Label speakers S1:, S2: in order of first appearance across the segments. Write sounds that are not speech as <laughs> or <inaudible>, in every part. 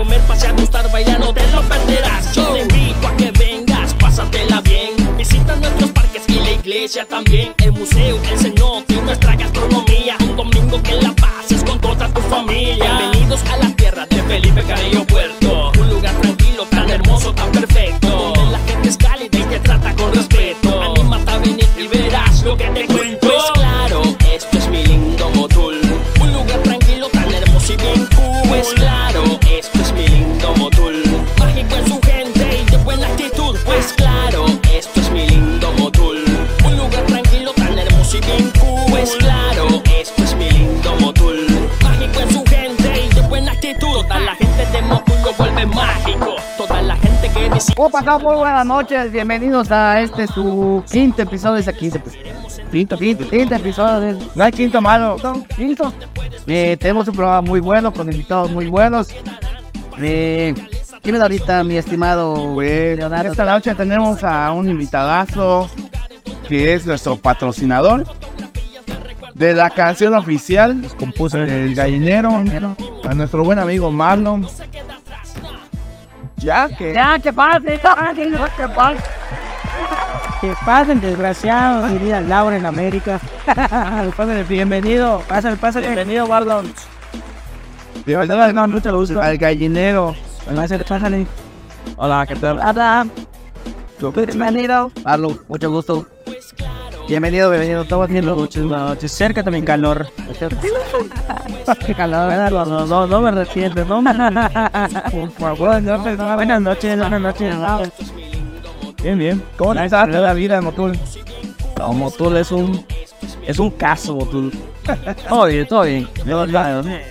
S1: comer, pasear, gustar,
S2: Muy buenas noches, bienvenidos a este su quinto episodio, es el quinto, quinto, quinto, quinto episodio del... No hay quinto malo, no, quinto. Eh, tenemos un programa muy bueno, con invitados muy buenos. Eh, ¿Quién es ahorita, mi estimado
S3: Pues,
S2: Leonardo?
S3: esta noche tenemos a un invitadazo que es nuestro patrocinador de la canción oficial
S2: compuso
S3: del gallinero, a nuestro buen amigo Marlon. Ya que
S2: Ya, que pase, ya, que que pase.
S4: Que pasen, desgraciados, diría Laura en América. <laughs> Pásale, bienvenido, pásale, pásale. Bienvenido, Marlon.
S3: bienvenido
S4: No, mucho gusto.
S3: al gallinero.
S4: Pásale, pásale.
S3: Hola, ¿qué tal?
S4: Hola. Bienvenido.
S2: Marlon, mucho gusto. Bienvenido, bienvenido, todo bien.
S4: Noches, buenas noches. Cerca también calor.
S2: Qué calor.
S4: No, no, no, no me resientes, no. Por favor, no, buenas noches, buenas noches.
S3: Bien, bien. ¿Cómo estás? la vida Motul?
S4: No, Motul es un, es un caso, Motul. <laughs> Todo bien, todo bien.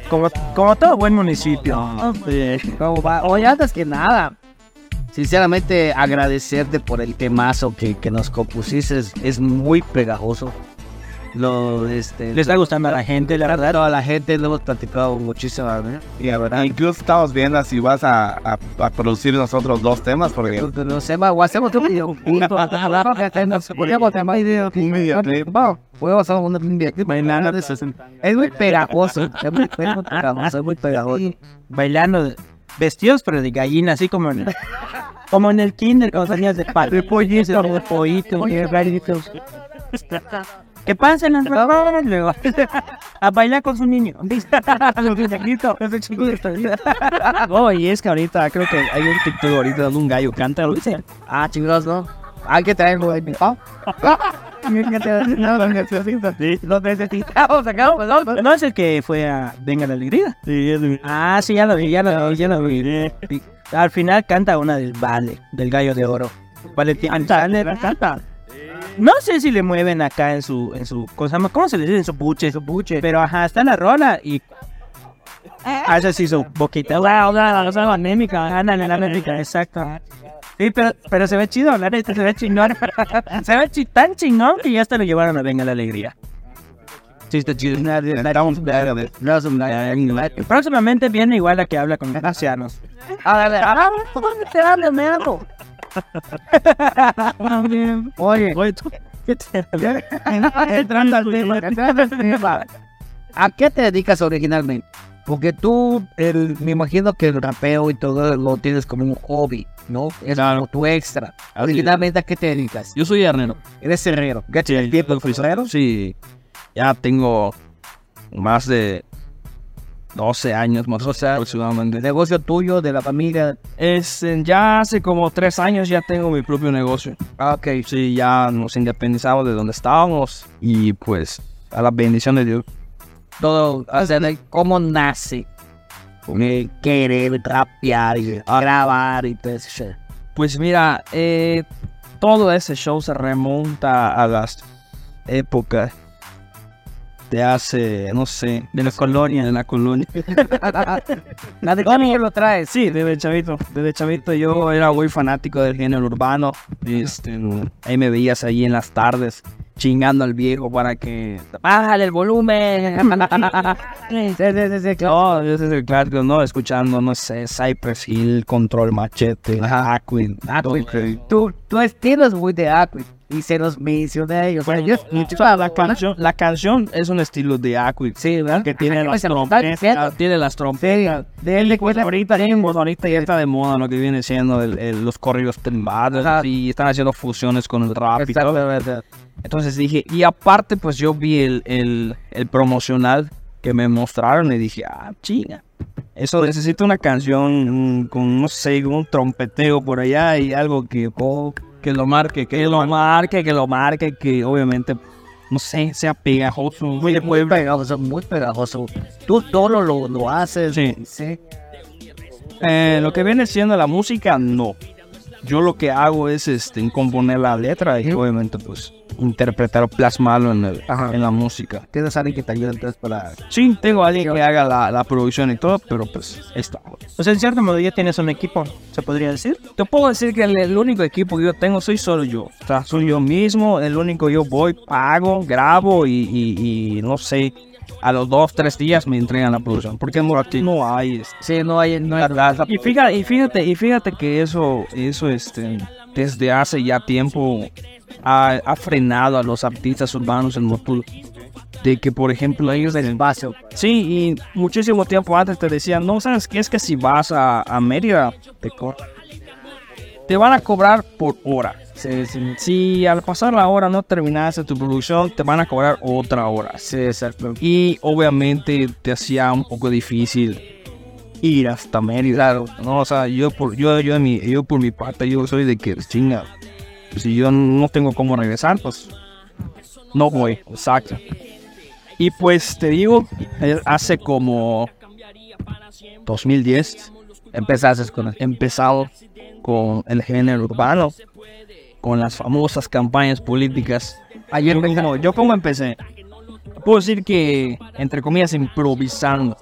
S4: Como, como todo buen municipio.
S2: ¿Cómo va? Oye, antes que nada, sinceramente agradecerte por el temazo que, que nos compusiste. Es, es muy pegajoso. Lo, este,
S4: Le está gustando a la gente, la verdad.
S2: toda la gente lo hemos platicado muchísimo. ¿no?
S3: Y la verdad, incluso estamos viendo si vas a, a, a producir nosotros dos temas porque
S2: No sé, o hacemos un video. <laughs> Hacer
S3: un.
S2: Podemos hacer
S4: 60.
S2: Es muy pegajoso. Es muy pegajoso. Es muy pegajoso.
S4: Bailando, vestidos pero de gallina, así como en el, como en el kinder, cuando salías de pal. De pollito, de pollito, de gallitos. Que pasen las personas luego <laughs> a bailar con su niño. <laughs> Oh, <laughs> y es que ahorita creo que hay un TikTok ahorita donde un gallo canta. lo dice.
S2: Ah, chingados, ¿no? Hay que traerlo ahí.
S4: Lo necesitamos acá. No es el que fue a Venga la Alegría. Ah, sí, ya lo vi, ya lo vi, ya lo vi. Al final canta una del Vale, del Gallo de Oro. Valentín. canta. No sé si le mueven acá en su, en su, ¿cómo se llama? ¿Cómo se le dice? En su buche. Su buche. Pero ajá, está la rola y... Hace así su boquita. Wow, anémica. Ándale, la anémica, exacto. Sí, pero, pero se ve chido, la neta, se ve chingón. <laughs> se ve chi- tan chingón que ya hasta lo llevaron a Venga la Alegría. Próximamente viene igual la que habla con ancianos. <laughs>
S2: Oye,
S4: Oye, tú, ¿qué te.
S2: ¿A qué te dedicas originalmente? Porque tú, el, me imagino que el rapeo y todo lo tienes como un hobby, ¿no? Es como tu extra. Originalmente, ¿a qué te dedicas?
S5: Yo soy herrero.
S2: Eres herrero. ¿Qué tienes tiempo de herrero?
S5: Sí, ya tengo más de 12 años más
S2: O sea,
S5: aproximadamente.
S2: El negocio tuyo, de la familia.
S5: Es, ya hace como tres años ya tengo mi propio negocio.
S2: Ah, ok.
S5: Sí, ya nos independizamos de donde estábamos y pues a la bendición de Dios.
S2: Todo, o sea, cómo nace eh, querer rapear y grabar y todo eso.
S5: Pues mira, eh, todo ese show se remonta a las épocas de hace, no sé,
S4: De la colonia.
S5: de la colonia. <laughs>
S2: ¿De cómo lo traes?
S5: Sí, desde chavito. Desde chavito yo era muy fanático del género urbano. Este, ahí me veías ahí en las tardes chingando al viejo para que... ¡Bájale el volumen!
S2: Sí, sí, sí, claro.
S5: No, ese es el clásico, ¿no? Escuchando, no sé, Cypress Hill, Control Machete, Aquin.
S2: Aquid. Tu, tu estilo es muy de Aquid. Y se los mencioné a ellos. O sea,
S5: Bueno, o sea, la, canción, la canción es un estilo de Aquid.
S2: Sí, ¿verdad?
S5: Que tiene las trompetas. Tiene las trompetas.
S2: de él le cuenta
S5: Ahorita, ahorita ya está de moda lo que viene siendo el- el- los corridos tumbados
S2: Ajá.
S5: y están haciendo fusiones con el rap y todo. Entonces dije, y aparte pues yo vi el, el, el promocional que me mostraron y dije, ah, chinga. Eso necesito una canción mm, con, no sé, un trompeteo por allá y algo que, oh, que lo marque, que lo marque, que lo marque, que obviamente, no sé, sea pegajoso. Muy
S2: Muy pegajoso, muy pegajoso. Tú todo lo, lo haces.
S5: Sí.
S2: sí.
S5: Eh, lo que viene siendo la música, no. Yo lo que hago es este, componer la letra y obviamente pues interpretar o plasmarlo en, el- en la música.
S2: Tienes alguien que te ayude entonces para...
S5: Sí, tengo a alguien que haga la, la producción y todo, pero pues está.
S4: O sea, en cierto modo ya tienes un equipo, se podría decir.
S5: Te puedo decir que el, el único equipo que yo tengo soy solo yo. O sea, soy yo mismo, el único yo voy, pago, grabo y, y- y no sé, a los dos, tres días me entregan la producción. Porque no, no hay... este,
S2: Sí, no hay... No hay
S5: Y fíjate, y fíjate, y fíjate que eso, eso este, desde hace ya tiempo ha, ha frenado a los artistas urbanos en Motul. De que, por ejemplo, ellos del
S2: espacio.
S5: Sí, y muchísimo tiempo antes te decían, no, ¿sabes qué? Es que si vas a, a Mérida, te, te van a cobrar por hora.
S2: Sí.
S5: Si al pasar la hora no terminaste tu producción, te van a cobrar otra hora.
S2: Sí.
S5: Y obviamente te hacía un poco difícil ir hasta Mérida. No, o sea, yo por, yo, yo, mi, yo por mi parte, yo soy de que, chinga, si yo no tengo cómo regresar, pues no voy. Exacto. Y pues te digo, eh, hace como 2010
S2: Empezaste con...
S5: empezado con el género urbano, con las famosas campañas políticas.
S2: Ayer
S5: como, yo como empecé, puedo decir que, entre comillas, improvisando.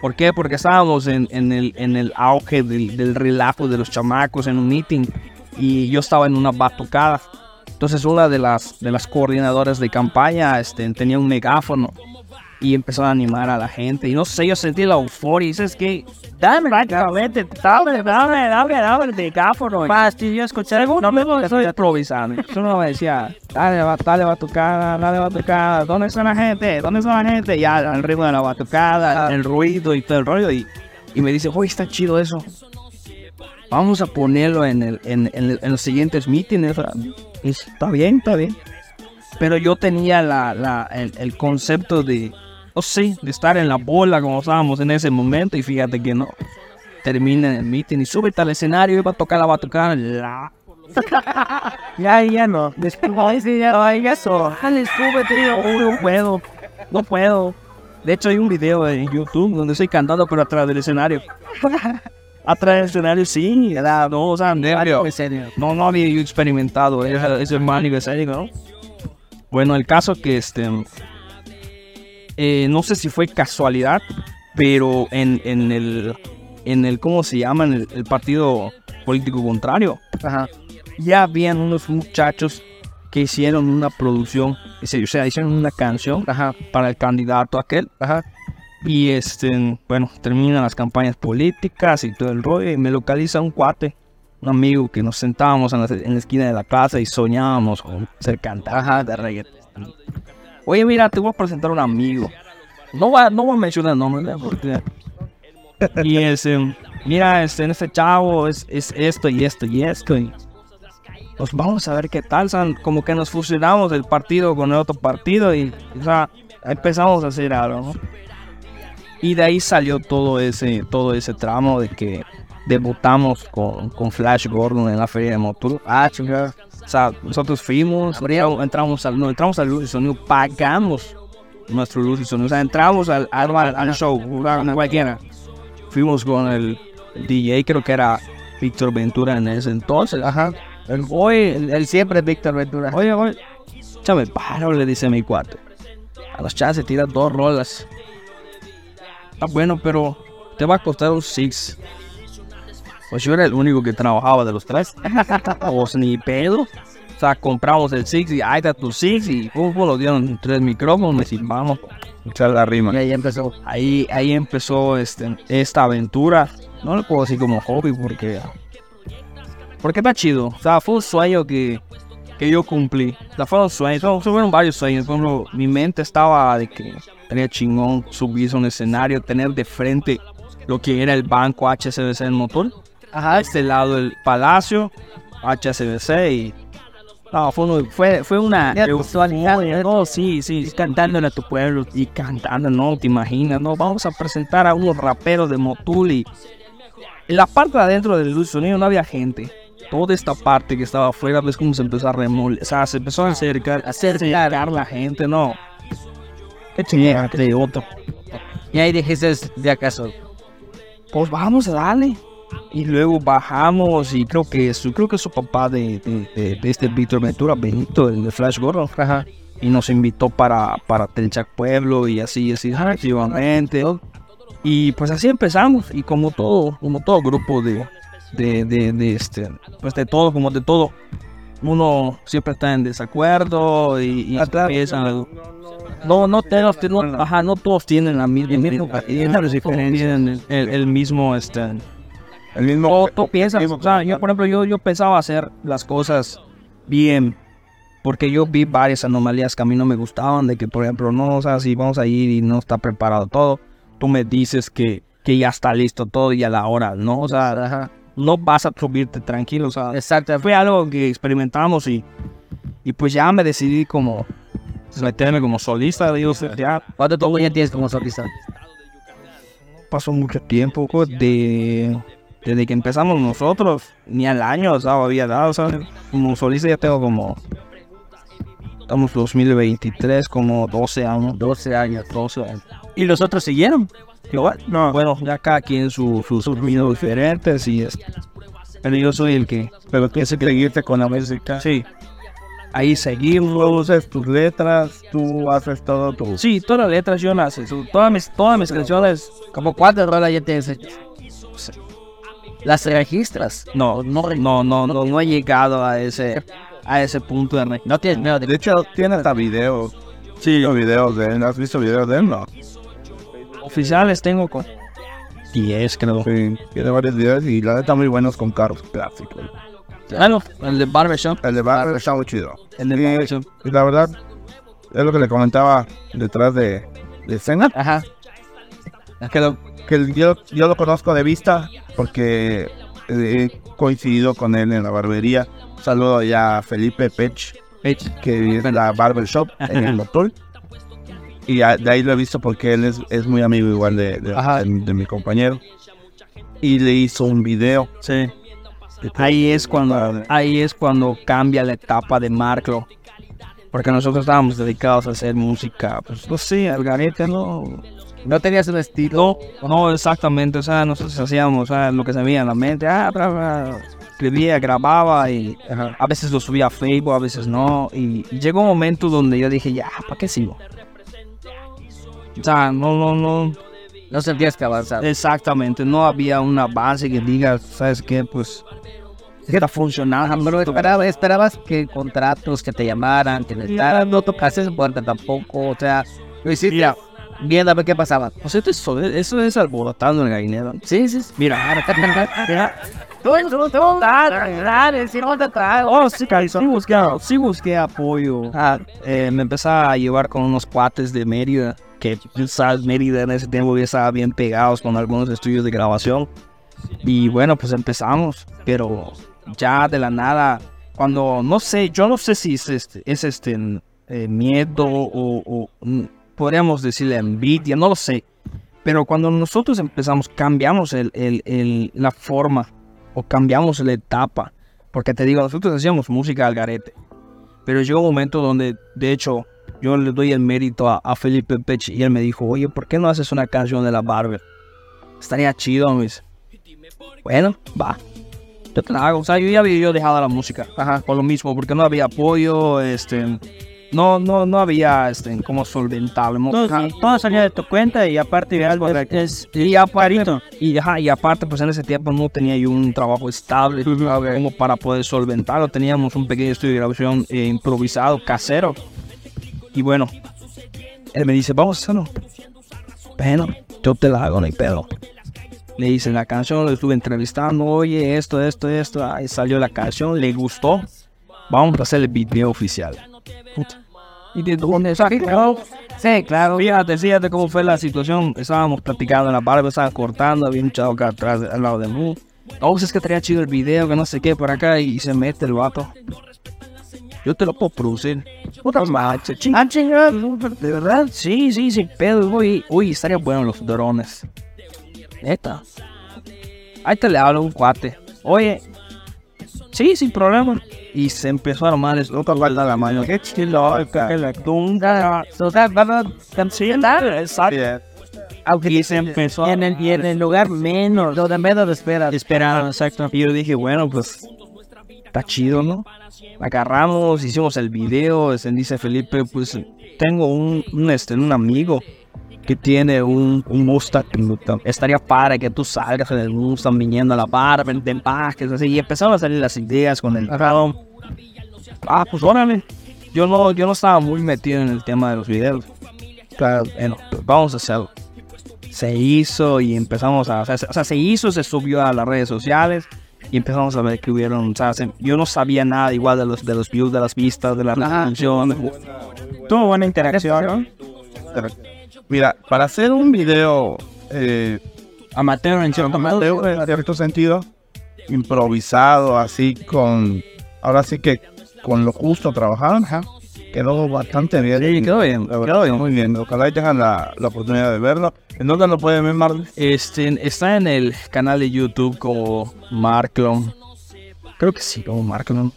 S5: ¿Por qué? Porque estábamos en, el, en el auge del, del relajo de los chamacos en un meeting y yo estaba en una batucada. Entonces una de las, de las coordinadoras de campaña este, tenía un megáfono y empezó a animar a la gente. Y no sé, yo sentí la euforia y ¿sabes qué? Dame prácticamente, dame, dame, dame, dame el megáfono.
S4: Fastidio escuchar algo.
S5: No me estoy improvisando. Uno me decía, dale, va- dale batucada, dale batucada, ¿dónde está la gente? ¿Dónde está la gente? Ya, al ritmo de la batucada, el ruido y todo el rollo. Y, y me dice, oye, está chido eso. Vamos a ponerlo en, el, en, en el- en los siguientes mítines. Está bien, está bien. Pero yo tenía la, la- el, el concepto de, no sé, de estar en la bola como estábamos en ese momento. Y fíjate que no. Termina el meeting y súbete al escenario y va a tocar la batucada. La <laughs>
S4: Ya, ya no.
S2: Sí, ya.
S4: Eso. Dale, súbete.
S5: no, no puedo, no puedo. De hecho, hay un video en YouTube donde estoy cantando, pero atrás del escenario. <laughs> atrás del escenario, sí. era- No, o sea, nervio.
S2: En serio.
S5: No, no había experimentado ese, ese mánico escénico, ¿no? Bueno, el caso que este. Eh, no sé si fue casualidad, pero en, en el. En el, ¿cómo se llama? En el, el partido político contrario
S2: Ajá.
S5: ya habían unos muchachos que hicieron una producción, o sea, hicieron una canción
S2: Ajá.
S5: para el candidato aquel.
S2: Ajá.
S5: Y este, bueno, terminan las campañas políticas y todo el rollo. Y me localiza un cuate, un amigo que nos sentábamos en la, en la esquina de la casa y soñábamos con ser cantantes de reggaetón. Oye, mira, te voy a presentar un amigo. No voy a, no voy a mencionar el nombre, ¿verdad? Porque- <laughs> y este, mira, este, este chavo es, es esto y esto y esto. Y pues vamos a ver qué tal. sea, como que nos fusionamos el partido con el otro partido y, o sea, empezamos a hacer algo, ¿no? Y de ahí salió todo ese, todo ese tramo de que debutamos con, con Flash Gordon en la feria de Motul.
S2: Ah, chingada.
S5: O sea, nosotros fuimos, entramos, entramos al, no, entramos al luz y sonido, pagamos nuestro luz y sonido. O sea, entramos al, al, al show, cualquiera. Fuimos con el DJ, creo que era Víctor Ventura en ese entonces.
S2: Ajá.
S5: El, oye, el-
S2: siempre es Víctor Ventura.
S5: Oye, oye, échame paro, le dice mi cuate. A los chavos se tiran dos rolas. Está bueno, pero te va a costar un six. Pues yo era el único que trabajaba de los tres. <laughs> Pues ni pedo. O sea, compramos el six y ahí está tu six y pum, nos dieron tres micrófonos y vamos echar la rima.
S2: Y ahí empezó.
S5: Ahí, ahí empezó este, esta aventura. No le puedo decir como hobby porque. Porque está chido. O sea, fue un sueño que, que yo cumplí. O sea, fueron sueños, fueron, varios sueños. Por ejemplo, mi mente estaba de que tenía chingón subirse a un escenario, tener de frente lo que era el banco HSBC en motor.
S2: Ajá.
S5: Este lado el palacio, HSBC y... No, fue, fue, fue una...
S2: Ya.
S5: No, sí, sí, cantándole a tu pueblo y cantando, no, te imaginas, no, vamos a presentar a unos raperos de Motul y en la parte de adentro del luz sonido no había gente. Toda esta parte que estaba afuera, ves cómo se empezó a remoler, o sea, se empezó a acercar, acercar la gente, no. Qué chingada, de otro.
S2: Y ahí dijiste, de acaso,
S5: Pues vamos a darle. Y luego bajamos y creo que su, creo que su papá de, de, de- de este Víctor Ventura, Benito, el de Flash Gordon,
S2: ajá.
S5: y nos invitó para, para Telchac Pueblo y así, así sucesivamente. Y pues así empezamos y como todo, como todo grupo de, de, este, pues de todo, como de todo, uno siempre está en desacuerdo y, y empiezan- no, no todos, no, ajá, no todos tienen la misma, tienen el, el- el mismo, este,
S3: El mismo.
S5: o tú piensas, o sea, yo por ejemplo, yo, yo pensaba hacer las cosas bien, porque yo vi varias anomalías que a mí no me gustaban, de que por ejemplo, no, o sea, si vamos a ir y no está preparado todo, tú me dices que, que ya está listo todo y a la hora, ¿no? O sea,
S2: Ajá.
S5: no vas a subirte tranquilo, o sea,
S2: Exacto.
S5: fue algo que experimentamos y, y pues ya me decidí como meterme como solista, digo, ya
S2: ¿Cuánto tiempo ya tienes como solista?
S5: pasó mucho tiempo de desde que empezamos nosotros ni al año o sea, había dado sea, como solista ya tengo como estamos 2023 como 12 años
S2: 12 años.
S5: 12 años
S4: ¿Y los otros siguieron?
S5: Igual, no bueno ya cada quien su- sus caminos diferentes y este pero yo soy el que
S3: Pero tú seguirte con la música.
S5: sí ahí seguimos
S3: Tú tus letras, tú haces todo tu.
S5: sí todas las letras yo las hice, todas mis todas mis canciones
S2: ¿Como cuántas rolas ya tienes hecho? Las registras.
S5: no no no no no, no he llegado a ese a ese punto de
S2: No tienes miedo de
S3: hecho, tiene hasta videos.
S5: sí
S3: Los videos de él. ¿Has visto videos de él? No.
S5: oficiales tengo con 10 creo
S3: Sí, tiene varios videos y la neta muy buenos con carros clásicos.
S5: Claro, el de Barbershop.
S3: El de Barber está muy chido.
S5: El de
S3: Y-
S5: Barbershop.
S3: Y la verdad, es lo que le comentaba detrás de, de escena.
S2: Ajá.
S3: Que, lo- que yo, yo lo conozco de vista porque he coincidido con él en la barbería. Saludo ya a Felipe Pech, que es la barbershop en el motor. Y de ahí lo he visto porque él es, es muy amigo igual de, de-
S2: Ajá.
S3: de- de mi compañero. Y le hizo un video.
S5: Sí. Ahí es cuando ahí es cuando cambia la etapa de Marklo. Porque nosotros estábamos dedicados a hacer música, pues no sé, al garete, ¿no?
S2: No tenías un estilo.
S5: No, no exactamente, o sea, nosotros hacíamos o sea, lo que se veía en la mente, ah, bla, bla, escribía, grababa y a veces lo subía a Facebook, a veces no. Y, y llegó un momento donde yo dije, ya, ¿para qué sigo? O sea, no, no, no,
S2: No sentías que avanzar.
S5: Exactamente, no había una base que diga, ¿sabes qué? Pues está funcionando.
S2: Esperaba- esperabas que contratos que te llamaran, que necesitaran, no tocaste esa puerta tampoco, o sea, lo hiciste
S5: Mira,
S2: viendo a ver qué pasaba.
S5: pues esto es, eso es alborotando el gallinero.
S2: Sí, sí, sí.
S5: Mira, mira,
S2: Tú, tú, tú, dale, dale, si no te traigo.
S5: oh, sí, sí busqué, sí busqué apoyo. Ah, eh, me empecé a llevar con unos cuates de Mérida, que sabes, Mérida en ese tiempo ya estaba bien pegados con algunos estudios de grabación. Y bueno, pues empezamos, pero ya de la nada, cuando no sé, yo no sé si es este, es este eh, miedo o, o, podríamos decirle envidia, no lo sé. Pero cuando nosotros empezamos, cambiamos el, el- el- la forma o cambiamos la etapa. Porque te digo, nosotros hacíamos música al garete. Pero llegó un momento donde, de hecho, yo le doy el mérito a, a Felipe Pech y él me dijo, oye, ¿por qué no haces una canción de la Barber? Estaría chido, me. Bueno, va. Yo te la hago. O sea, yo ya había dejado la música. Ajá, por lo mismo, porque no había apoyo, este... No, no, no había, este, como solventarlo.
S4: Todo, todo salía de tu cuenta y aparte es, es,
S5: Y aparte, y, ajá, y aparte, pues en ese tiempo no tenía yo un trabajo estable como para poder solventarlo. Teníamos un pequeño estudio de grabación eh, improvisado, casero. Y bueno, él me dice, vamos a hacerlo. Bueno, yo te la hago, no hay pedo. Le hice la canción, lo estuve entrevistando, oye, esto, esto, esto. Ahí salió la canción, le gustó. vamos a hacer el video oficial. Puta. ¿Y de dónde
S2: Claro. Sí, claro.
S5: Fíjate, fíjate cómo fue la situación. Estábamos platicando en la barba, estaba cortando, había un chavo acá atrás, al lado de mí. Oh, es que estaría chido el video, que no sé qué, por acá, y se mete el vato. Yo te lo puedo producir. Puta macho, ching.
S2: Ah, chingada.
S5: De verdad, sí, sí, sin pedo. Uy, uy, estaría bueno los drones. Neta. Ahí te le hablo a un cuate. Oye, sí, sin problema. Y se empezó a armar el otro guarda la mano. Qué chilo, que la tunga. Y se empezó a
S4: En el, y en el lugar menos
S2: lo de menos de espera.
S4: esperaron, exacto.
S5: Y yo dije, bueno, pues está chido, ¿no? Agarramos, hicimos el video, dice Felipe, pues tengo un, un, este, un amigo que tiene un, un Mustang. Estaría para que tú salgas en el Mustang viniendo a la barra, te empaques, así. Y empezaron a salir las ideas con el drone. Ah, pues órale. Yo no, yo no estaba muy metido en el tema de los videos. Claro, bueno, vamos a hacerlo. Se hizo y empezamos a, o sea, se- o sea, se hizo, se subió a las redes sociales y empezamos a ver que hubieron, o sea, se- yo no sabía nada igual de los, de los views, de las vistas, de las reproducciones.
S4: Tuvo buena interacción, ¿no?
S3: Mira, para hacer un video eh,
S4: Amateur en cierto modo.
S3: amateur, en cierto sentido, improvisado, así con, ahora sí que con lo justo trabajaron, quedó bastante bien.
S5: Sí, quedó bien, quedó bien.
S3: Muy bien, ojalá tengan la, la oportunidad de verlo. ¿En dónde lo pueden ver, Marlon?
S5: Este, está en el canal de YouTube como Marklon. Creo que sí, como Marklon.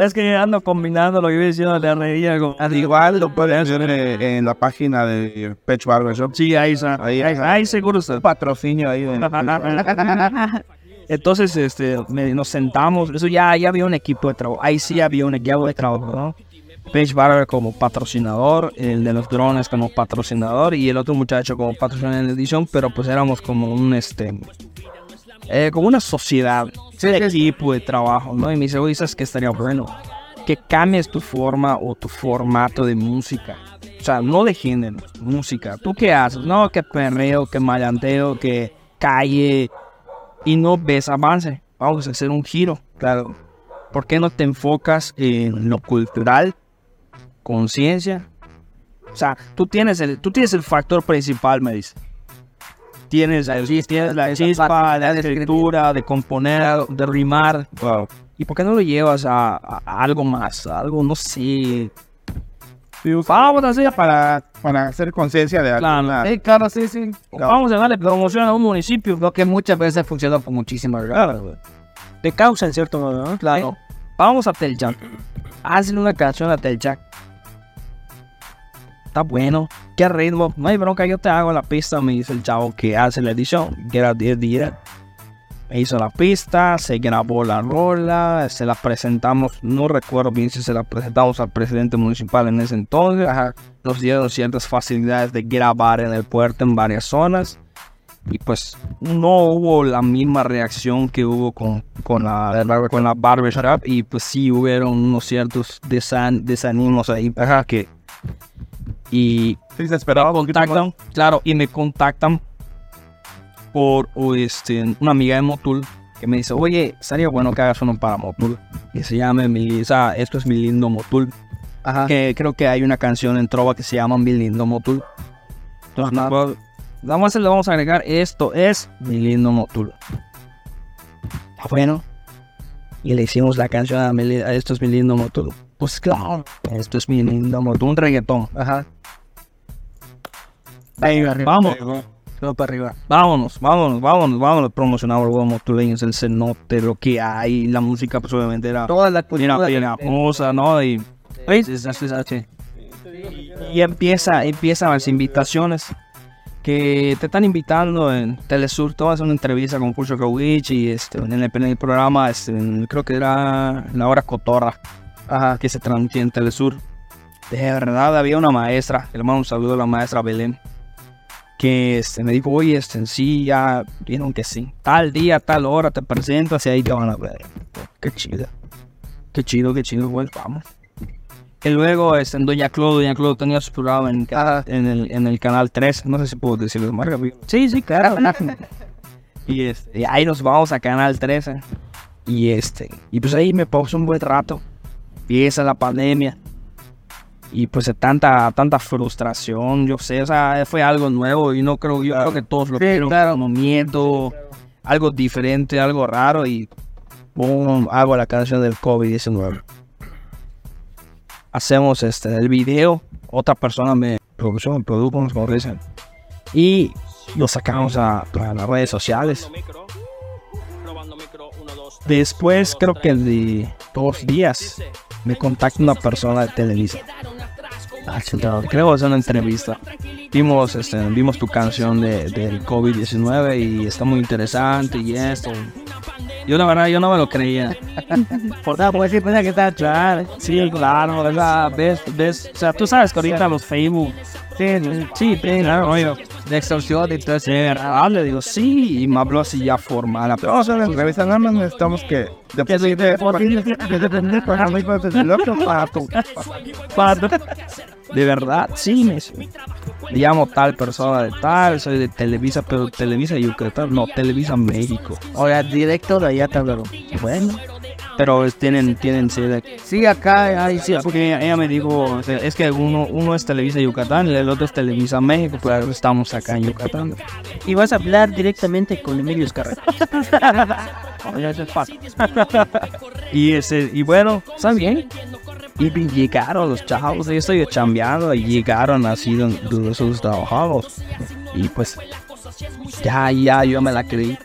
S5: Es que ando combinando lo que iba diciendo de reía con...
S3: Igual lo pueden ver eh, en la página de Pech Barbershop.
S5: Sí, ahí está.
S3: Ahí-
S5: Ahí, ahí seguro está.
S3: Patrocinio ahí.
S5: Entonces, este, nos sentamos. Eso ya, ya había un equipo de trabajo. Ahí sí había un equipo de trabajo, ¿no? Page Barber como patrocinador, el de los drones como patrocinador y el otro muchacho como patrocinador en la edición, pero pues éramos como un, este, eh, como una sociedad, un equipo de trabajo, ¿no? Y me dice, oye, ¿sabes qué estaría bueno? Que cambies tu forma o tu formato de música. O sea, no de género, música. ¿Tú qué haces? No, que perreo, que mallanteo, que calle, y no ves avance. Vamos a hacer un giro, claro. ¿Por qué no te enfocas en lo cultural, conciencia? O sea, tú tienes el, tú tienes el factor principal, me dice. Tienes, tienes la chispa, la escritura, de componer, de rimar.
S3: Wow.
S5: ¿Y por qué no lo llevas a, a- a algo más? A algo, no sé. Vamos a hacer
S3: Para, para hacer conciencia de
S5: Claro.
S3: alguna...
S2: Sí, claro, sí, sí.
S5: Vamos a darle promoción a un municipio.
S2: Lo que muchas veces funciona por muchísimas razones.
S4: De causa en cierto modo, ¿no?
S5: Claro. Vamos a Teljac. Hazle una canción a Teljac. Está bueno. ¿Qué ritmo? No hay bronca, yo te hago la pista. Me dice el chavo que hace la edición. Que era 10 días. Me hizo la pista, se grabó la rola, se la presentamos. No recuerdo bien si se la presentamos al presidente municipal en ese entonces. Nos dieron ciertas facilidades de grabar en el puerto en varias zonas. Y pues no hubo la misma reacción que hubo con, con, la, con la barbershop. Y pues sí hubieron unos ciertos desan- desanimos ahí. Ajá, que. Y
S3: Sí, se esperaba un poquito más.
S5: contactan, claro, y me contactan por o, este, una amiga de Motul que me dice, oye, sería bueno que hagas uno para Motul. Que se llame mi, o sea, esto es mi lindo Motul.
S2: Ajá.
S5: Que creo que hay una canción en Trova que se llama Mi lindo Motul. Entonces, pues, vamos a, le vamos a agregar esto es Mi lindo Motul. Ah, Bueno. Y le hicimos la canción a, Mi a Esto es mi lindo Motul. Pues claro, esto es mi lindo Motul, un reggaetón.
S2: Ajá.
S5: Vamos.
S4: Todo para arriba.
S5: Vámonos, vámonos, vámonos, vámonos. Promocionamos los motuleños, el cenote, lo que hay. La música, pues obviamente era
S2: Toda la cultura.
S5: era famosa, ¿no? Y, y empieza, empiezan las invitaciones que te están invitando en Telesur. A una entrevista con Pulso Kawich y este, en, el, en el programa, este, en- creo que era la hora Cotorra,
S2: Ajá.
S5: que se transmitía en Telesur. De verdad, había una maestra, le mando un saludo a la maestra Belén, que este, me dijo, oye, este, sí, ya vieron que sí. Tal día, tal hora te presentas y ahí te van a ver. Qué chido. Qué chido, qué chido, pues vamos. Y luego, este, en Doña Claude, Doña Claude tenía su programa en, en, el, en el canal 3, no sé si puedo decirlo, marca. Sí, sí, claro. <laughs> y, este, y ahí nos vamos a canal 13. Y este, y pues ahí me pausé un buen rato. Empieza la pandemia. Y pues tanta, tanta frustración, yo sé, o sea, fue algo nuevo y no creo, yo creo que todos lo vieron como miedo, algo diferente, algo raro y boom, hago la canción del COVID-19. Hacemos este, el video, otra persona me produjo, me produjo, como dicen, y lo sacamos a, a las redes sociales. Después, creo que de dos días, me contacta una persona de Televisa. Ah, Creo que es una entrevista. Vimos, este, vimos tu canción de, del COVID-19 y está muy interesante y esto. Yo la verdad, yo no me lo creía.
S4: Por nada, pues sí, pensé que estaba claro.
S5: Sí, claro, ¿verdad? Ves, ves, o sea, tú sabes que ahorita los Facebook,
S4: sí, sí, claro, oye. De extorsión y todo eso.
S5: de verdad, le digo, sí, y me habló así ya formal.
S3: Vamos a hacer la entrevista, nada más necesitamos que
S5: De verdad, sí, me llamo tal persona de tal, soy de Televisa, pero Televisa Yucatán, no, Televisa México.
S4: Oiga, directo de allá te hablaron. Bueno.
S5: Pero tienen, tienen sede.
S4: Sí, acá hay sí.
S5: Porque ella, me dijo, es que uno, uno es Televisa Yucatán el otro es Televisa México, pero estamos acá en Yucatán.
S4: Y vas a hablar directamente con Emilio Escarra.
S5: Oye, <laughs> eso es fácil. y, ese, y bueno, está bien. Y llegaron los chavos, yo estoy chambeando y llegaron así donde nosotros trabajamos. Y pues, ya, ya, yo me la creí.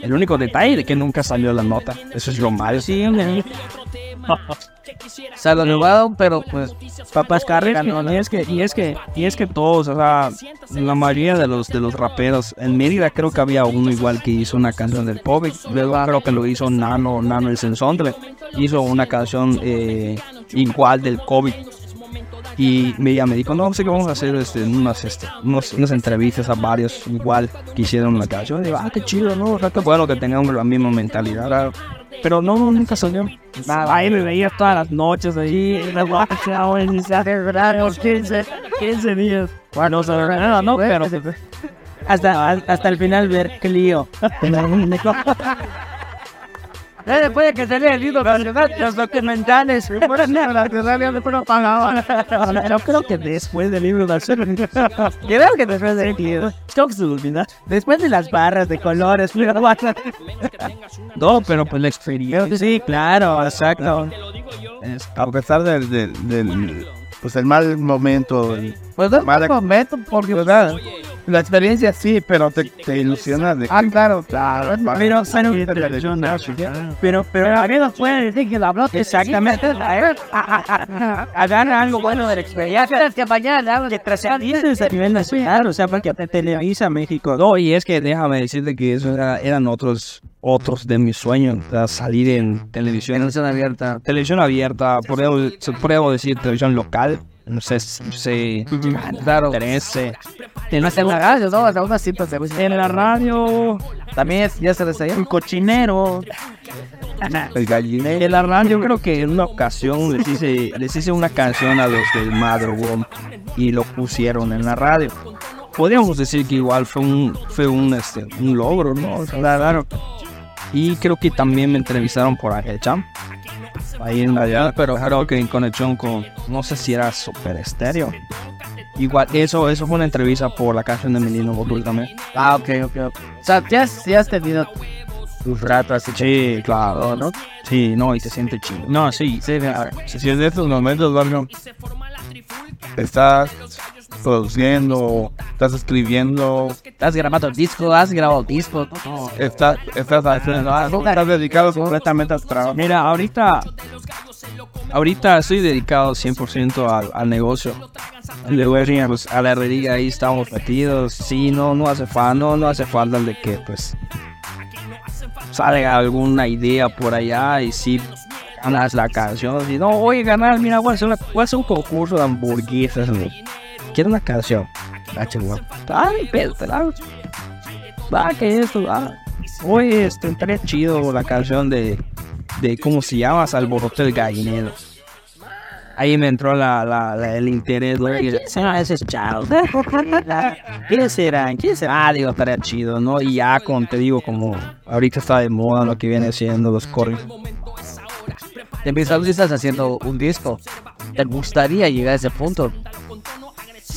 S5: El único detalle es que nunca salió la nota. Eso es lo malo.
S4: Sí, hombre. Se lo pero pues papás cargan,
S5: Y es que, y es que, y es que todos, o sea, la mayoría de los de los raperos, en Mérida creo que había uno igual que hizo una canción del COVID, luego creo que lo hizo Nano, Nano el Sensondre, hizo una canción eh, igual del COVID. Y me, ella me dijo, no, sé que vamos a hacer este, unas, este, unos- unas entrevistas a varios igual que hicieron una canción. Y digo, ah, qué chido, ¿no? O sea, qué bueno que tengamos la misma mentalidad. Pero no, nunca salió. Nada, ahí me veía todas las noches ahí, en la guacha, en los 15, 15 días. Bueno, no sabía nada, ¿no? Pero
S4: hasta, hasta el final ver Clio. <laughs> Eh, Después de que salía el libro nacional, los documentales, por negro, <laughs> la radio no pagaban.
S5: yo creo que después del libro de <laughs>
S4: Creo que después de Clio.
S5: Creo que se olvida.
S4: Después de las barras de colores, <laughs>
S5: No, pero pues la experiencia.
S4: Sí, claro, exacto.
S3: A pesar del, del, del- pues el mal momento, el-
S2: Pues no
S3: Mala-
S2: momento, porque pues, nada,
S3: la experiencia sí, pero te, te ilusiona de
S2: Ah, claro, claro.
S4: Pero, pero, pero, a mí nos pueden decir que la habló exactamente. Agarra algo bueno de la experiencia. que mañana que trascendientes a nivel nacional, o sea, porque te Televisa México.
S5: No, y es que déjame decirte que eso era- eran otros otros de mis sueños, o sea, salir en televisión.
S2: Televisión abierta.
S5: Televisión abierta, podríamos decir televisión local, no sé, no sé,
S2: Claro.
S5: 13.
S2: Hasta una radio, ¿no? Hasta una cinta de
S5: En la radio,
S2: También ya se les
S4: Un cochinero.
S3: el gallinero.
S5: en la radio yo creo que en una ocasión les hice, les hice una canción a los del Madrugón y lo pusieron en la radio. Podríamos decir que igual fue un, fue un, este, un logro, ¿no? O sea, claro. Y creo que también me entrevistaron por Ángel Cham. Ahí en allá, pero creo que en conexión con, no sé si era Super Estéreo. Igual, eso, eso fue una entrevista por la canción de Menino Botul también.
S2: Ah, ok, ok, ok. O sea, ya, has- ya has tenido tus ratos así.
S5: Sí, claro, ¿no? Sí, no, y se siente chido. No, sí, sí,
S3: Si es de estos momentos, Barrio, estás produciendo, estás escribiendo,
S2: Has grabado disco, has grabado disco. ¿no?
S3: estás, estás haciendo algo, estás dedicado completamente al trabajo.
S5: Mira, ahorita, ahorita estoy dedicado 100% al, al negocio. Le voy a decir, pues, a la herrería ahí estamos metidos. Sí, no, no hace falta, no, no hace falta de que pues salga alguna idea por allá y sí ganas la canción. Si no, oye, ganar, mira, voy a hacer, una- voy a hacer un concurso de hamburguesas. ¿no? Quiero una canción. Ah, chingón. Ay, pero, pero, va, que esto, ah. Oye, este, estaría chido la canción de, de ¿cómo se llama? Alboroto el gallinero. ahí me entró la, la, la- el interés. ¿no? Y-
S4: ¿Quién será ese chavo? ¿Quién será? ¿Quién será?
S5: Ah, digo, estaría chido, ¿no? Y ya con, te digo, como ahorita está de moda lo que viene siendo los corridos.
S2: Te empiezas estás haciendo un disco. ¿Te gustaría llegar a ese punto?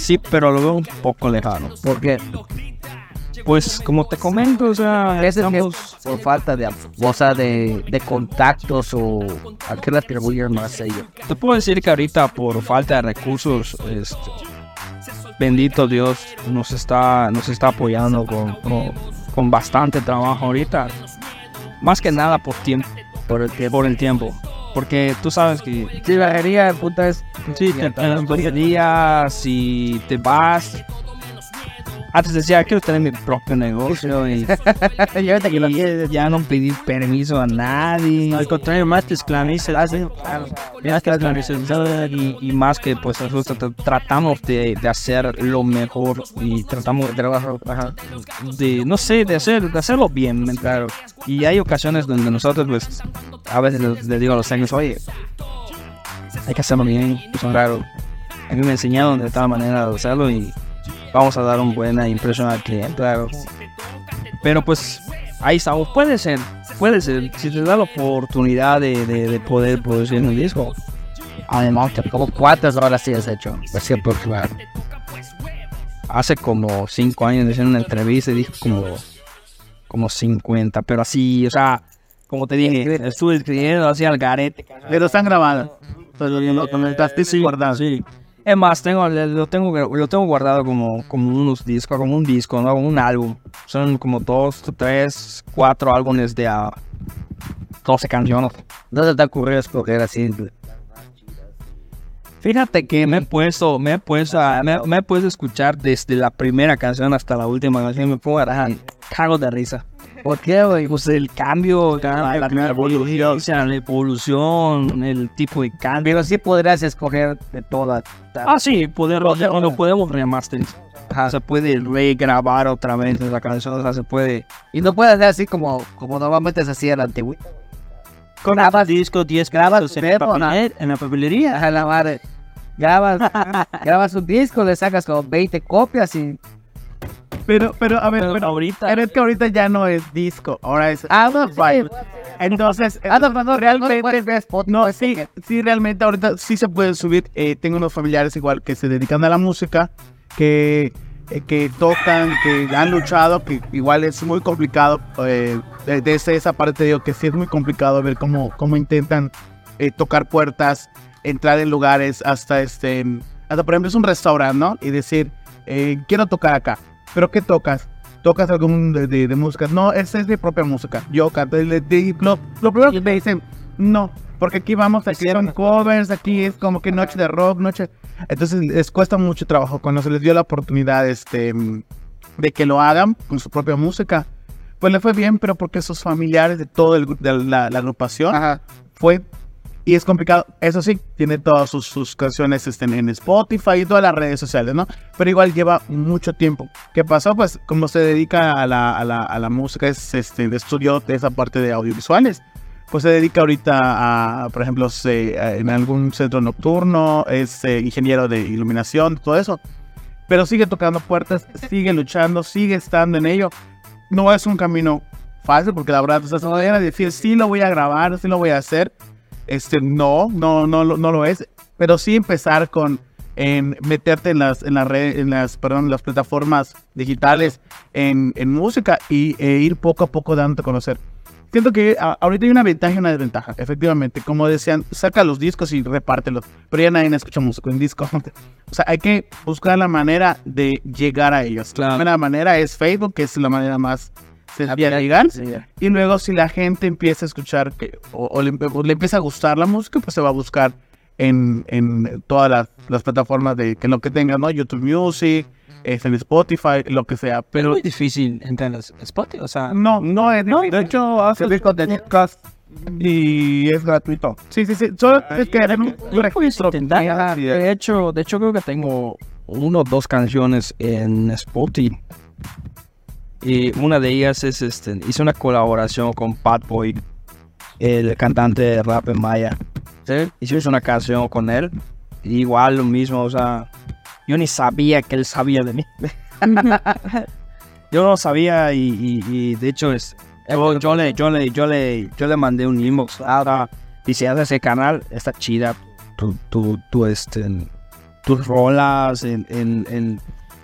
S5: Sí, pero lo veo un poco lejano.
S2: ¿Por qué?
S5: Pues como te comento, o sea,
S2: ¿Crees que
S5: estamos-
S2: por falta de, o sea, de, de contactos o a qué le atribuyen más a ello?
S5: te puedo decir que ahorita por falta de recursos, este, bendito Dios, nos está, nos está apoyando con, con, con bastante trabajo ahorita. Más que nada por tiempo,
S2: Por el tiempo.
S5: por el tiempo. Porque tú sabes que
S2: Sí, la herrería, el punto es.
S5: Sí, te, en varios días, si te vas. Antes decía, quiero tener mi propio negocio y, <laughs>
S2: Llévate que lo
S5: y ya no pedir permiso a nadie.
S4: Al contrario, más te esclavizas.
S5: Más que esclavizar y, y más que pues nosotros tra- tratamos de, de hacer lo mejor y tratamos de trabajar, de, no sé, de, hacer, de hacerlo bien, ¿me claro. Y hay ocasiones donde nosotros pues a veces les, les digo a los técnicos, oye, hay que hacerlo bien, pues, claro. A mí me enseñaron de tal manera de hacerlo y vamos a dar una buena impresión al cliente, claro. Pero pues ahí estamos, puede ser, puede ser, si te da la oportunidad de, de, de poder producir un disco.
S2: Además, ¿como cuántas horas sí has hecho? Pues.
S5: Hace como cinco años hice una entrevista y dije como, como 50, pero así, o sea, como te dije, estuve escribiendo así al garete.
S6: Pero están grabadas. Pero lo comentaste sí, guardado.
S5: Sí. Es más, tengo, lo, tengo, lo tengo guardado como, como unos discos, como un disco, ¿no? Como un álbum. Son como dos, tres, cuatro álbumes de a 12 canciones.
S2: ¿No se te ha ocurrido escoger así?
S5: Fíjate que me he puesto, me he puesto, me, he puesto a escuchar desde la primera canción hasta la última canción. Me pongo a rajar, cago de risa.
S2: ¿Por qué, güey?
S5: Pues el cambio, la, la, la evolución, la evolución, el tipo de cambio.
S2: Pero sí podrías escoger de todas.
S5: Ah, sí, poder, o sea, lo podemos remasterizar. Se puede regrabar otra vez la canción, o sea, se puede.
S2: Y no puedes hacer así como, como normalmente se hacía en la antigua.
S4: Con grabas disco 10 grabas en, la
S2: ¿no?
S4: papel- en la papelería.
S2: Ajá, la madre. Grabas, <laughs> grabas un disco, le sacas como 20 copias y.
S6: Pero, pero, a ver,
S5: Pero
S6: pero,
S5: ahorita-
S6: pero es que ahorita ya no es disco, ahora es
S2: Ah,
S6: Spotify.
S2: sí.
S6: Entonces,
S2: Ah, no, no, no,
S6: realmente,
S2: no
S6: sí, sí, realmente ahorita sí se puede subir. Eh, tengo unos familiares igual que se dedican a la música, que, eh, que tocan, que han luchado, que igual es muy complicado. Eh, de- desde esa parte digo que sí es muy complicado ver cómo, cómo intentan eh, tocar puertas, entrar en lugares, hasta este, hasta por ejemplo es un restaurante, ¿no? Y decir, eh, quiero tocar acá, pero ¿qué tocas? ¿Tocas algún de, de- de música? No, esa es mi propia música. Yo canto. le- Lo, lo primero que me dicen, no, porque aquí vamos, aquí son covers, aquí es como que noche de rock, noche. Entonces les cuesta mucho trabajo cuando se les dio la oportunidad este, de que lo hagan con su propia música. Pues le fue bien, pero porque sus familiares de todo el, de la, la agrupación
S2: Ajá.
S6: fue y es complicado. Eso sí, tiene todas sus, sus canciones este, en Spotify y todas las redes sociales, ¿no? Pero igual lleva mucho tiempo. ¿Qué pasó? Pues como se dedica a la, a la, a la música, es este, de estudio de esa parte de audiovisuales. Pues se dedica ahorita a, por ejemplo, se- a- en algún centro nocturno, es eh, ingeniero de iluminación, todo eso. Pero sigue tocando puertas, sigue luchando, sigue estando en ello. No es un camino fácil, porque la verdad, o sea, se podría decir, sí lo voy a grabar, sí lo voy a hacer. Este, no, no, no, lo- no lo es. Pero sí empezar con en meterte en las, en las redes, en las, perdón, las plataformas digitales en, en música y e ir poco a poco dándote a conocer. Siento que a- ahorita hay una ventaja y una desventaja, efectivamente. Como decían, saca los discos y repártelos. Pero ya nadie escucha música en disco. <laughs> O sea, hay que buscar la manera de llegar a ellos.
S5: Claro.
S6: La primera manera es Facebook, que es la manera más de llegar. Y luego si la gente empieza a escuchar que, o, o le, o le empieza a gustar la música, pues se va a buscar en, en todas las, las plataformas de que lo que tenga, ¿no? YouTube Music, es en Spotify, lo que sea.
S5: Pero es difícil entrar en Spotify, o sea.
S6: no, no es
S4: No,
S6: difícil.
S4: de hecho, haces podcast y es gratuito.
S6: Sí, sí, sí. Solo es que un, un registro.
S5: de hecho, de hecho creo que tengo uno o dos canciones en Spotify. Y una de ellas es este, hice una colaboración con Pat Boy, el cantante de rap en Maya.
S2: Sí.
S5: Hicimos una canción con él igual lo mismo, o sea, yo ni sabía que él sabía de mí. <laughs> yo no sabía y, y- y de hecho es, yo, yo le, yo, le, yo, le, yo le mandé un inbox. Ah, dice, haz ese canal, está chida. Tu, tu, tu, este, tus rolas, en, en- en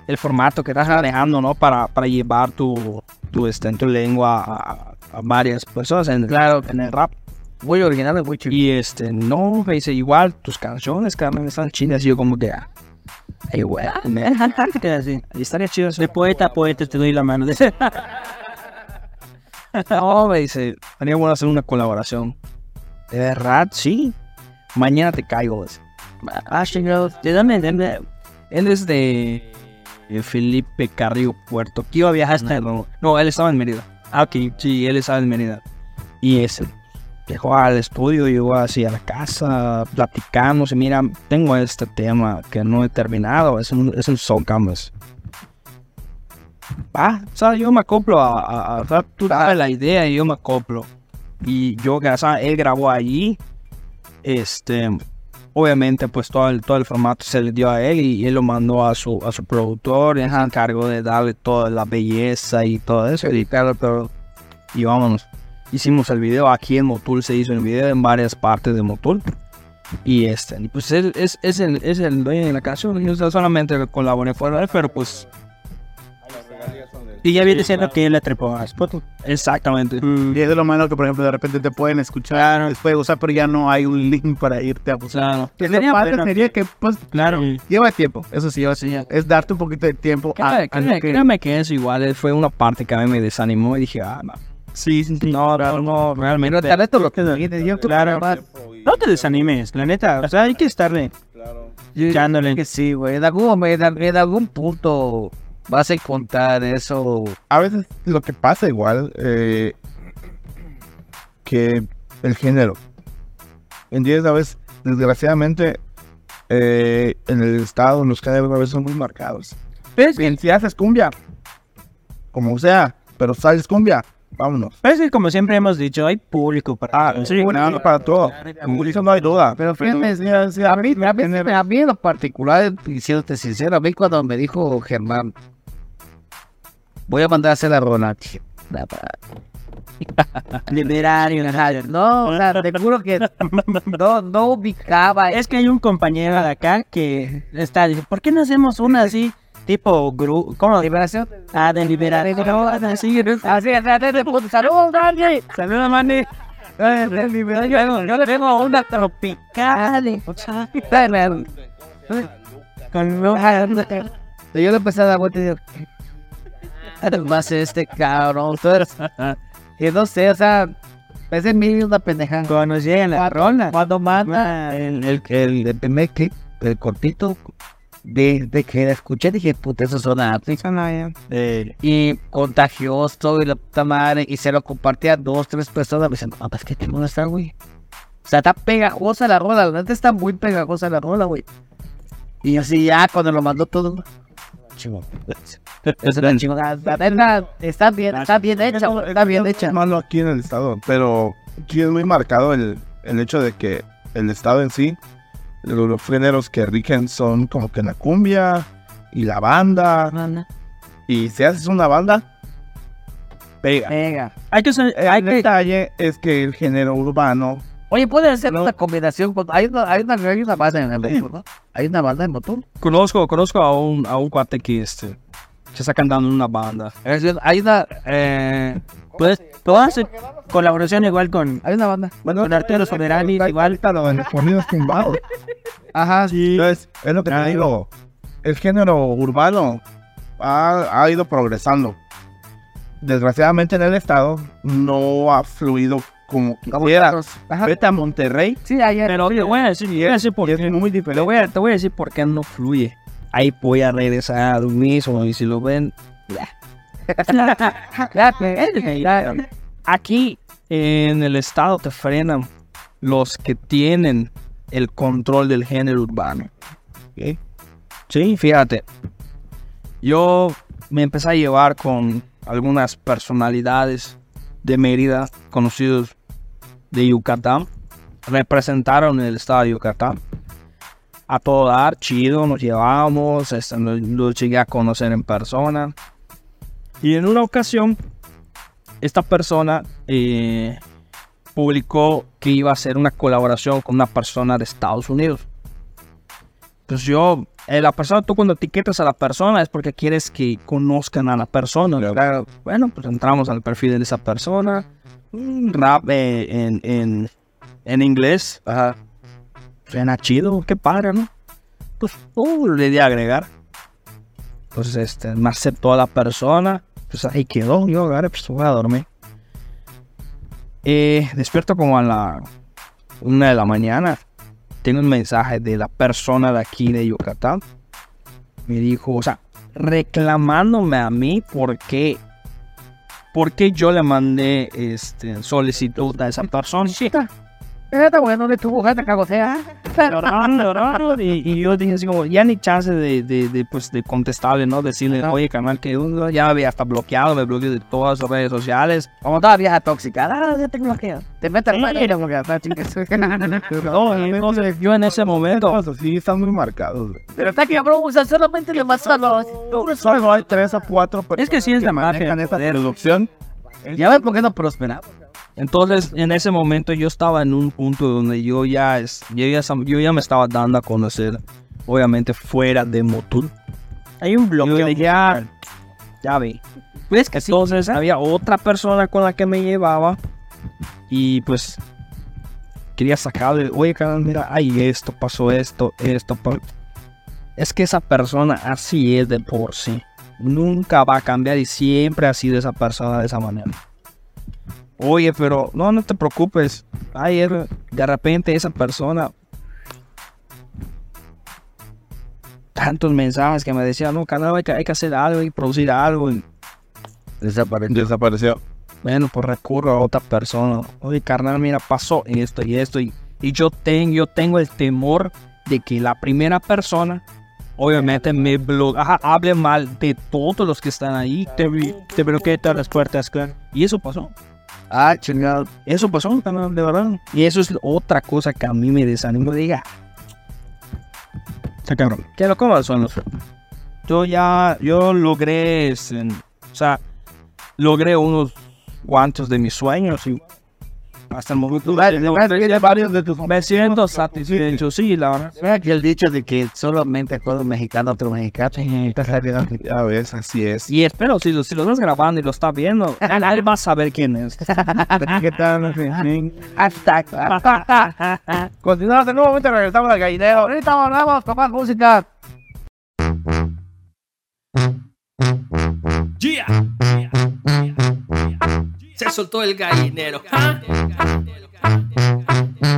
S5: el formato que estás manejando, ¿no? Para, para llevar tu, tu, este, tu lengua a, a varias personas en, claro, en el rap.
S2: Muy original, muy chido.
S5: Y este, no, me dice, igual tus canciones, carnal, están chidas. Y yo como que, ah, ay, güey, me- <laughs>
S4: Así.
S5: estaría chido.
S4: De poeta a poeta te doy la mano. <laughs>
S5: No, me dice, sería bueno hacer una colaboración. De verdad, sí. Mañana te caigo.
S4: ah, chingados. ¿De dónde?
S5: Él es de eh, Felipe Carrillo Puerto.
S4: ¿Qué iba a viajar hasta
S5: No, no, él estaba en Mérida.
S4: Ah, ok.
S5: Sí, él estaba en Mérida. Y ese llegó al estudio, llegó así a la casa, platicamos. Y mira, tengo este tema que no he terminado. Es un, es un song canvas. Ah, o sea, yo me acoplo a, a, a- dabas la idea y yo me acoplo. Y yo, o sea, él grabó allí. Este, obviamente, pues todo el, todo el formato se le dio a él y él lo mandó a su, a su productor. Y se encargó de darle toda la belleza y todo eso, editarlo, pero. Y vámonos. Hicimos el video aquí en Motul, se hizo el video en varias partes de Motul. Y este, pues él es, es, el, es el dueño de la canción. Yo solamente colaboré con él, pero pues.
S4: Y ya viene diciendo que él le trepó a Spotify.
S5: Exactamente.
S3: Y es de lo malo que, por ejemplo, de repente te pueden escuchar, les puede gustar, pero ya no hay un link para irte a buscar.
S5: Claro.
S3: Que
S4: Sería
S3: padre sería que, pues,
S4: Claro.
S3: lleva tiempo. Eso sí, lleva Es darte un poquito de tiempo a, a
S5: créame-
S3: que-
S5: créame que eso igual fue una parte que a mí me desanimó y dije, ah, no.
S3: Sí, sí, sí.
S5: No, no, no, realmente.
S2: Tal vez lo que dijiste, yo
S4: Claro. No te desanimes, la neta. O sea, hay que estarle echándole.
S2: que sí, güey. En algún en algún punto vas a encontrar eso.
S3: A veces lo que pasa igual, eh, que el género. ¿Entiendes? A veces, desgraciadamente, eh, en el estado los géneros a veces son muy marcados. Bien, si haces cumbia, como sea, pero sales cumbia, vámonos.
S4: Pero es que como siempre hemos dicho, hay público para
S3: Ah,
S4: todo.
S3: sí, bueno, para todo. Eso no hay duda.
S2: Pero fíjate, sí, sí, a mí, a mí, a mí en lo particular, y siéndote sincero, a mí cuando me dijo Germán, voy a mandar a hacer la rola, dije, "Da pa- <laughs>
S4: Liberario.
S2: no, o sea, te juro que no, no ubicaba
S4: Es que hay un compañero de acá que está dice, ¿por qué no hacemos una así? Tipo gru ¿Cómo?
S2: liberación.
S4: Ah, de liberación. Así,
S2: Así, de puto, saludos, Dani.
S4: Saludos,
S2: liberación. Yo le tengo una
S4: Tropical.
S2: Con Yo le empecé a dar vuelta y digo, ¿qué va a hacer este cabrón? Y <laughs> no sé, o sea, es mi una pendeja.
S4: Cuando nos llegan la rola.
S2: Cuando manda el, el, el, el primer clip, el cortito, de, de que la escuché, dije, puta, eso suena a
S5: Eh,
S2: Y contagioso y la puta madre, y se lo compartía a dos, tres personas. Me dicen, no, pues que chingón está, güey. O sea, está pegajosa la rola, la neta está muy pegajosa la rola, güey. Y así ya, cuando lo mandó todo, chingón. <laughs> Es una. La neta, está bien, está bien hecha, está bien hecha.
S3: Es malo aquí en el estado, pero sí es muy marcado el, el hecho de que el estado en sí, lo- los géneros que rigen son como que la cumbia y la banda. Y si haces una banda, pega.
S2: Venga.
S4: Hay que ser- hay
S3: El
S4: que
S3: detalle es que el género urbano,
S2: Oye, puede ser una combinación. con- Hay una, hay una, hay una banda en el motor, ¿no? Hay una banda en motor.
S5: conozco, conozco a un, a un cuate que este, se está cantando en una banda.
S2: Es decir, Hay una, eh,
S4: Puedes, puedes hacer colaboración igual con,
S2: hay una banda.
S3: bueno,
S4: con Arturo Soberani, igual.
S3: Los sonidos tumbados.
S2: Ajá, sí.
S3: Entonces, es lo que te digo. El género urbano ha, ha ido progresando. Desgraciadamente en el estado no ha fluido como quisiera. Vete a Monterrey
S2: Sí, ayer.
S5: Pero te voy a decir, voy a decir por
S3: y es
S5: qué.
S3: muy
S5: Te
S3: diferente.
S5: voy, a, te voy a decir por qué no fluye. Ahí voy a regresar a lo mismo y si lo ven, <laughs> aquí en el estado te frenan los que tienen el control del género urbano. Sí, fíjate. Yo me empecé a llevar con algunas personalidades de Mérida, conocidos de Yucatán. Representaron el estado de Yucatán. a todo dar, chido, nos llevábamos, este, lo llegué a conocer en persona. Y en una ocasión, esta persona eh, publicó que iba a hacer una colaboración con una persona de Estados Unidos. Pues yo, eh, la persona, tú cuando etiquetas a la persona es porque quieres que conozcan a la persona. Claro. Bueno, pues entramos al perfil de esa persona. Rap eh, en, en, en inglés. Ajá. Suena chido, qué padre, ¿no? Pues uh, le di a agregar. Entonces, este, me aceptó a la persona. Pues ahí quedó. Yo agarré, pues voy a dormir. Eh, despierto como a la una de la mañana. Tengo un mensaje de la persona de aquí de Yucatán. Me dijo, o sea, reclamándome a mí porque porque yo le mandé este solicitud a esa persona.
S2: Está bueno de tu mujer te cagosea.
S5: Llorando, llorando, <laughs> y, y yo dije así como, ya ni chance de, de, de, pues, de contestarle, ¿no? Decirle, oye, canal, que uno ya había hasta bloqueado, me bloqueó de todas las redes sociales.
S2: Como toda vieja tóxica. Ah, ya te bloqueo. Te metes al baño y te bloqueo. <laughs>
S5: No, entonces yo en ese momento,
S3: Sí, están muy marcados. güey.
S2: Pero está que bro, usa solamente le vas a los.
S3: Solo hay tres a cuatro
S5: Es que sí es la magia
S3: manejan esta
S5: de-
S3: producción.
S2: Ya ves por qué no prosperamos.
S5: Entonces en ese momento yo estaba en un punto donde yo ya, es, yo ya, sam- yo ya me estaba dando a conocer, obviamente fuera de Motul.
S4: Hay un bloqueo.
S5: dije, ya, ya vi.
S2: Pues que sí.
S5: Entonces había otra persona con la que me llevaba y pues quería sacarle, oye, carnal, mira, ay, esto pasó, esto, esto. pa-". Es que esa persona así es de por sí. Nunca va a cambiar y siempre ha sido esa persona de esa manera. Oye, pero no, no te preocupes. Ay, er- de repente esa persona. Tantos mensajes que me decían, no, canal, hay que, hay que hacer algo, que producir algo. y
S3: Desapareció. Desapareció.
S5: bueno, pues recurro a otra persona. Oye, carnal, mira, pasó esto y esto. Y, y yo, tengo, yo tengo el temor de que la primera persona, obviamente, me bloquee, ajá, hable mal de todos los que están ahí.
S4: Te, te bloqueé todas las puertas, claro.
S5: Y eso pasó.
S2: Ah, chingado.
S5: Eso pasó, de verdad. Y eso es otra cosa que a mí me desanima. Diga,
S4: Está cabrón.
S5: que lo comas son los. Yo ya, yo logré, este, o sea, logré unos cuantos de mis sueños y hasta el momento
S3: varios de tus
S5: me siento satisfecho, sí, la verdad.
S2: Que el dicho de que solamente juega un mexicano otro mexicano.
S3: Ya ves, así es.
S5: Y espero, si lo, si lo estás grabando y lo estás viendo, él va a saber quién es. <laughs>
S3: ¿Qué tal?
S2: Hashtag. <laughs> Continuamos de nuevo, momento regresamos al gallinero. Ahorita volvemos con más música.
S1: Yeah. Se soltó el gallinero.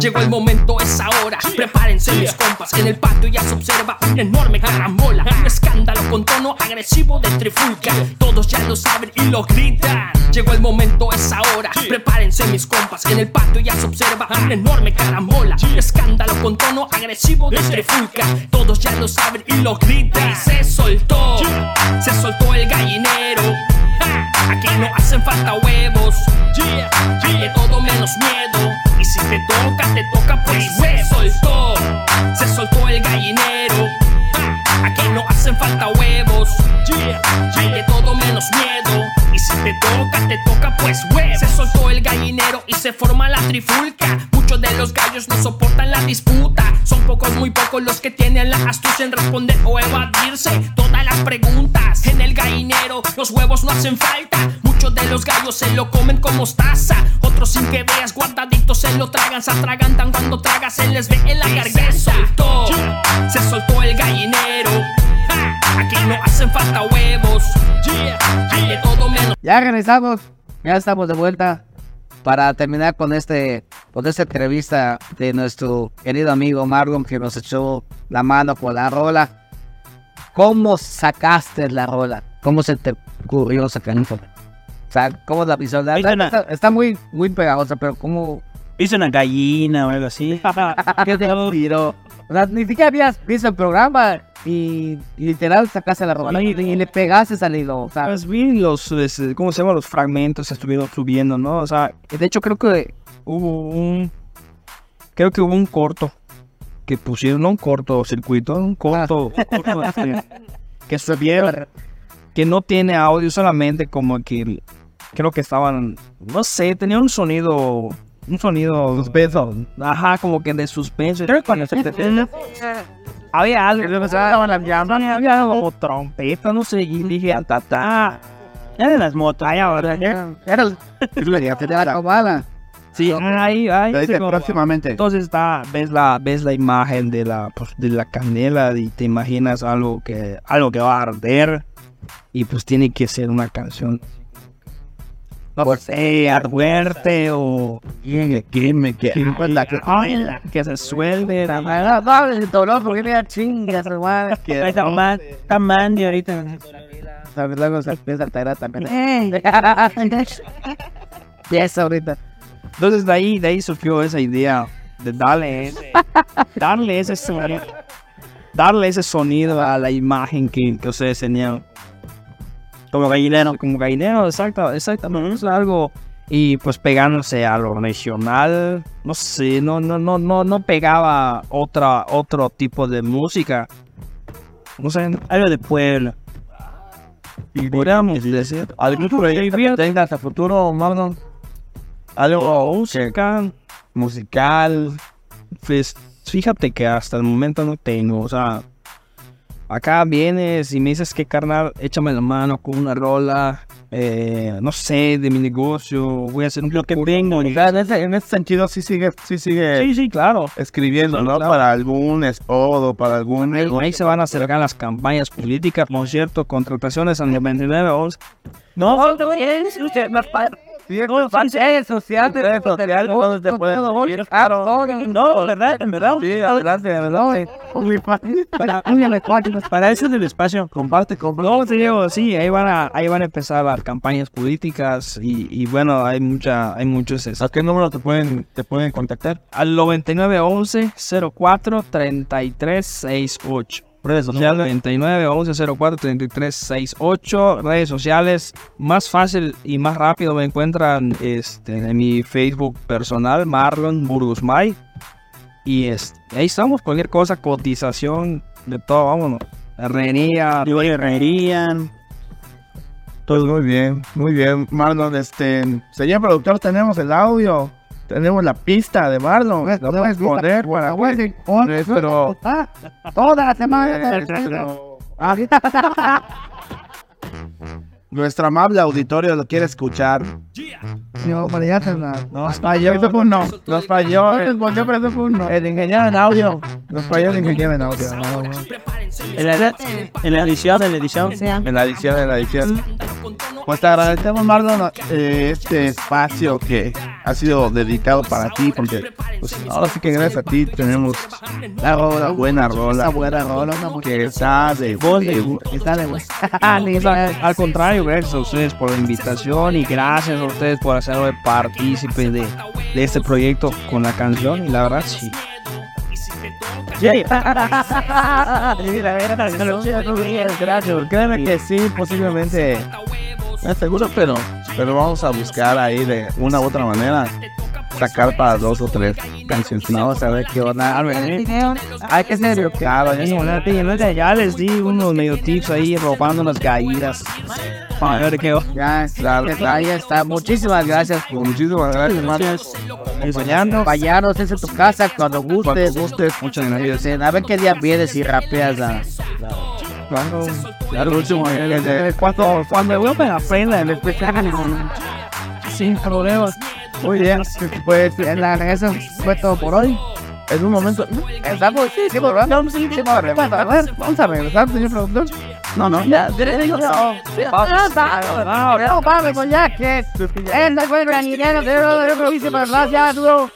S1: Llegó el momento, es ahora. Prepárense mis compas. En el patio ya se observa una enorme carambola. Un escándalo con tono agresivo de trifulca. Todos ya lo saben y lo gritan. Llegó el momento, es ahora. Prepárense mis compas. En el patio ya se observa una enorme carambola. Un escándalo con tono agresivo de trifulca. Todos ya lo saben y lo gritan. Se soltó, se soltó el gallinero. <laughs> Aquí no hacen falta huevos. Hay de todo menos miedo. Y si te toca, te toca pues se soltó. Se soltó el gallinero. Ja, Aquí no hacen falta huevos. Hay de todo menos miedo. Y si te toca, te toca pues huevos. Se soltó el gallinero y se forma la trifulca. Muchos de los gallos no soportan la disputa. Son pocos, muy pocos los que tienen la astucia en responder o evadirse todas las preguntas. En el gallinero los huevos no hacen falta. Muchos de los gallos se lo comen como mostaza. Otros sin que veas guardaditos se lo tragan, se atragantan cuando tragas se les ve en la garganta. Se soltó, se soltó el gallinero. Aquí no hacen falta huevos. Hay de todo menos.
S2: Ya regresamos, ya estamos de vuelta para terminar con este con esta entrevista de nuestro querido amigo Marlon que nos echó la mano con la rola. ¿Cómo sacaste la rola? ¿Cómo se te ocurrió sacar info? O sea, ¿cómo la visual?
S4: Hizo una-
S2: Está, está muy, muy pegajosa, pero ¿cómo?
S4: Hice una gallina o algo así. <laughs>
S2: ¿Qué te? O sea, ni siquiera habías visto el programa y, y literal sacaste la rola y, y le pegaste al hilo. O sea,
S5: Pues vi los, ¿cómo se llama? Los fragmentos que estuvieron subiendo, ¿no? O sea, de hecho creo que hubo un, creo que hubo un corto que pusieron un cortocircuito, un corto, un corto, este, que se viera, que no tiene audio solamente como que creo que estaban, no sé, tenía un sonido, un sonido suspenso, ajá, como que de suspenso. Creo que cuando se había algo, había como trompeta, no sé, y dije, "Ah, ta, ta.
S4: De las motos.
S5: Ay, ahora,
S2: Era la cobala.
S5: sí, ahí, ahí.
S3: Lo dice próximamente.
S5: Entonces está, ves la, ves la imagen de la, pues, de la canela y te imaginas algo que, algo que va a arder y pues tiene que ser una canción. No sé, fuerte o
S3: ¿Quién quién me
S5: pues, la que, la que se suelve. la-
S2: No, no, el dolor porque me da chingas, hermano.
S4: Está man, está Mandy ahorita.
S2: ¿Sabes? Luego se empieza a también. <laughs> Y eso ahorita.
S5: Entonces de ahí, de ahí surgió esa idea de darle ese, darle ese sonido, darle ese sonido a la imagen que, que ustedes tenían. Como gallinero. Como gallinero, exacto, exactamente. Es algo. Y pues pegándose a lo regional. No sé, no, no, no, no, no pegaba otra, otro tipo de música. No sé,
S4: Algo de Puebla.
S5: podríamos decir.
S3: ¿Algún proyecto que tengas a futuro, Marlon? Algo
S5: Música
S3: musical.
S5: Pues fíjate que hasta el momento no tengo, o sea, acá vienes y me dices que carnal, échame la mano con una rola, eh, no sé, de mi negocio, voy a hacer un
S4: Lo que tengo.
S3: En ese, en ese sentido sí sigue, sí sigue
S5: Sí, sí, claro.
S3: escribiendo, ¿no?
S5: Claro.
S3: Para algún spot o para algún...
S5: Ahí, ahí se van a acercar las campañas políticas, por cierto, contrataciones al 99 11.
S2: No, no, es usted más padre. Redes sociales,
S3: Redes sociales, ¿dónde te pueden seguir?
S2: Claro,
S4: No, ¿verdad? En verdad.
S3: Sí, adelante,
S2: úñale, cuatro. <laughs>
S4: Para eso es el espacio.
S3: Comparte, comparte.
S5: No, te digo, sí, ahí van a, ahí van a empezar las campañas políticas y, y bueno, hay mucha, hay muchos es-
S3: ¿A qué número te pueden, te pueden contactar?
S5: al 9911 04 33 68. Redes sociales 99 11 04 33 68. Redes sociales más fácil y más rápido me encuentran este, en mi Facebook personal Marlon Burgos May. Y este, ahí estamos, cualquier cosa, cotización, de todo, vámonos. Herrería,
S4: Digo, herrería.
S3: Pues muy bien, muy bien. Marlon, este... Señor productor, tenemos el audio. Tenemos la pista de Marlon. Lo puedes poner para que nuestro...
S2: Toda la semana.
S3: Nuestro amable auditorio lo quiere escuchar.
S2: No, para allá se la-
S3: Nos falló. Eso fue un no. Nos falló.
S2: Pero eso fue un no.
S3: El ingeniero en audio. Nos falló el ingeniero en audio.
S4: La, en la edición, en la edición.
S3: En la edición, en la edición. Pues te agradecemos, Marlon, eh, este espacio que ha sido dedicado para ti, porque pues, ahora sí que gracias a ti tenemos
S2: La rola,
S3: buena rola.
S2: Buena rola,
S3: que está de
S4: Voz de-
S2: buena. <laughs>
S5: Al contrario, gracias a ustedes por la invitación y gracias a ustedes por hacerme partícipe de este proyecto con la canción. Y la verdad, sí. <laughs>
S3: Gracias, créeme que sí, posiblemente. Seguro, pero, pero vamos a buscar ahí de una u otra manera sacar para dos o tres canciones. Vamos a ver qué onda.
S2: Hay que ser
S5: Claro, ya, ya les di unos medio tips ahí robando unas gallinas. A ver qué
S2: Ya,
S3: Claro.
S2: ahí está. Muchísimas gracias
S3: Muchísimas gracias, Marlon.
S5: enseñando.
S2: acompañarnos desde tu casa cuando
S3: Cuando
S2: gustes.
S3: gustes, muchas gracias.
S2: Este, A ver qué día vienes y rapeas la
S3: claro. Claro, último.
S2: Cuando, cuando Europa aprenda, le Sin problemas. Muy bien. Pues en la eso fue todo por hoy.
S3: En un momento.
S2: Estamos. Sí, Vamos a regresar, señor productor. No, no. Ya, no. Pablo, ya que. Él no fue el granillero, pero yo que ya, duro.